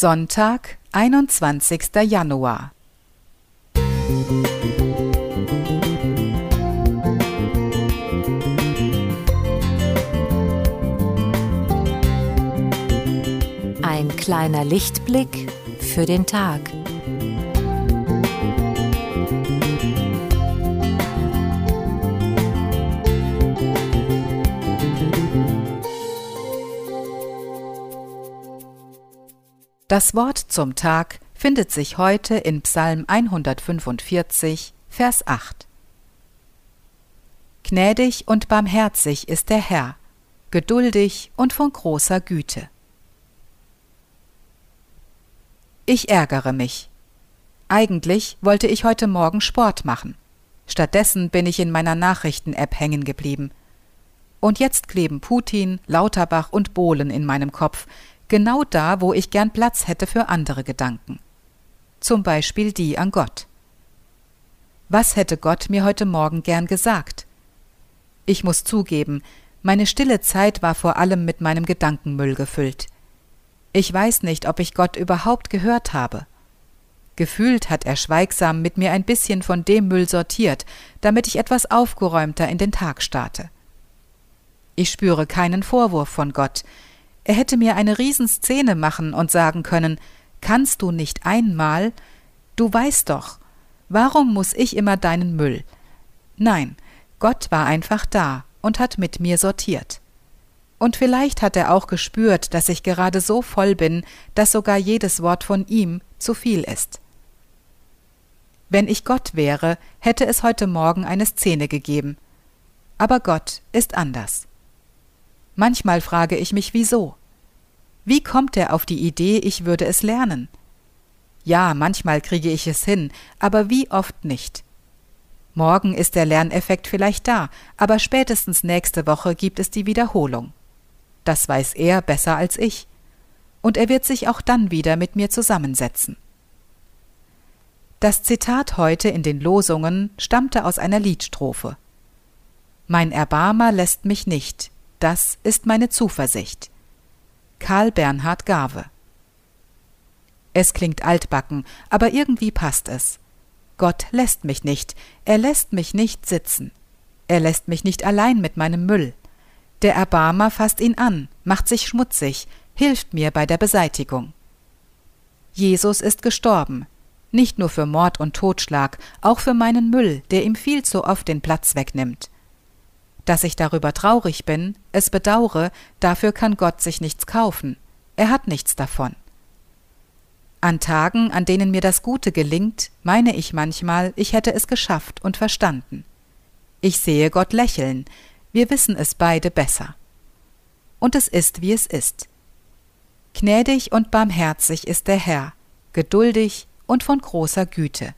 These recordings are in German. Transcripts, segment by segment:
Sonntag, 21. Januar. Ein kleiner Lichtblick für den Tag. Das Wort zum Tag findet sich heute in Psalm 145, Vers 8. Gnädig und barmherzig ist der Herr, geduldig und von großer Güte. Ich ärgere mich. Eigentlich wollte ich heute Morgen Sport machen. Stattdessen bin ich in meiner Nachrichten-App hängen geblieben. Und jetzt kleben Putin, Lauterbach und Bohlen in meinem Kopf, genau da, wo ich gern Platz hätte für andere Gedanken. Zum Beispiel die an Gott. Was hätte Gott mir heute Morgen gern gesagt? Ich muss zugeben, meine stille Zeit war vor allem mit meinem Gedankenmüll gefüllt. Ich weiß nicht, ob ich Gott überhaupt gehört habe. Gefühlt hat er schweigsam mit mir ein bisschen von dem Müll sortiert, damit ich etwas aufgeräumter in den Tag starte. Ich spüre keinen Vorwurf von Gott, er hätte mir eine Riesenszene machen und sagen können, kannst du nicht einmal? Du weißt doch. Warum muss ich immer deinen Müll? Nein, Gott war einfach da und hat mit mir sortiert. Und vielleicht hat er auch gespürt, dass ich gerade so voll bin, dass sogar jedes Wort von ihm zu viel ist. Wenn ich Gott wäre, hätte es heute Morgen eine Szene gegeben. Aber Gott ist anders. Manchmal frage ich mich, wieso? Wie kommt er auf die Idee, ich würde es lernen? Ja, manchmal kriege ich es hin, aber wie oft nicht. Morgen ist der Lerneffekt vielleicht da, aber spätestens nächste Woche gibt es die Wiederholung. Das weiß er besser als ich. Und er wird sich auch dann wieder mit mir zusammensetzen. Das Zitat heute in den Losungen stammte aus einer Liedstrophe. Mein Erbarmer lässt mich nicht, das ist meine Zuversicht. Karl Bernhard Garve. Es klingt altbacken, aber irgendwie passt es. Gott lässt mich nicht, er lässt mich nicht sitzen. Er lässt mich nicht allein mit meinem Müll. Der Erbarmer fasst ihn an, macht sich schmutzig, hilft mir bei der Beseitigung. Jesus ist gestorben, nicht nur für Mord und Totschlag, auch für meinen Müll, der ihm viel zu oft den Platz wegnimmt. Dass ich darüber traurig bin, es bedaure, dafür kann Gott sich nichts kaufen. Er hat nichts davon. An Tagen, an denen mir das Gute gelingt, meine ich manchmal, ich hätte es geschafft und verstanden. Ich sehe Gott lächeln, wir wissen es beide besser. Und es ist, wie es ist. Gnädig und barmherzig ist der Herr, geduldig und von großer Güte.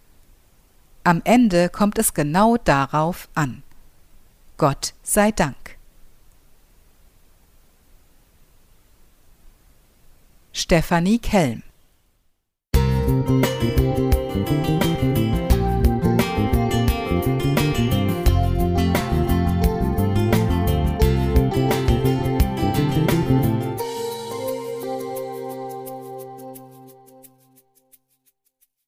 Am Ende kommt es genau darauf an. Gott sei Dank. Stefanie Kelm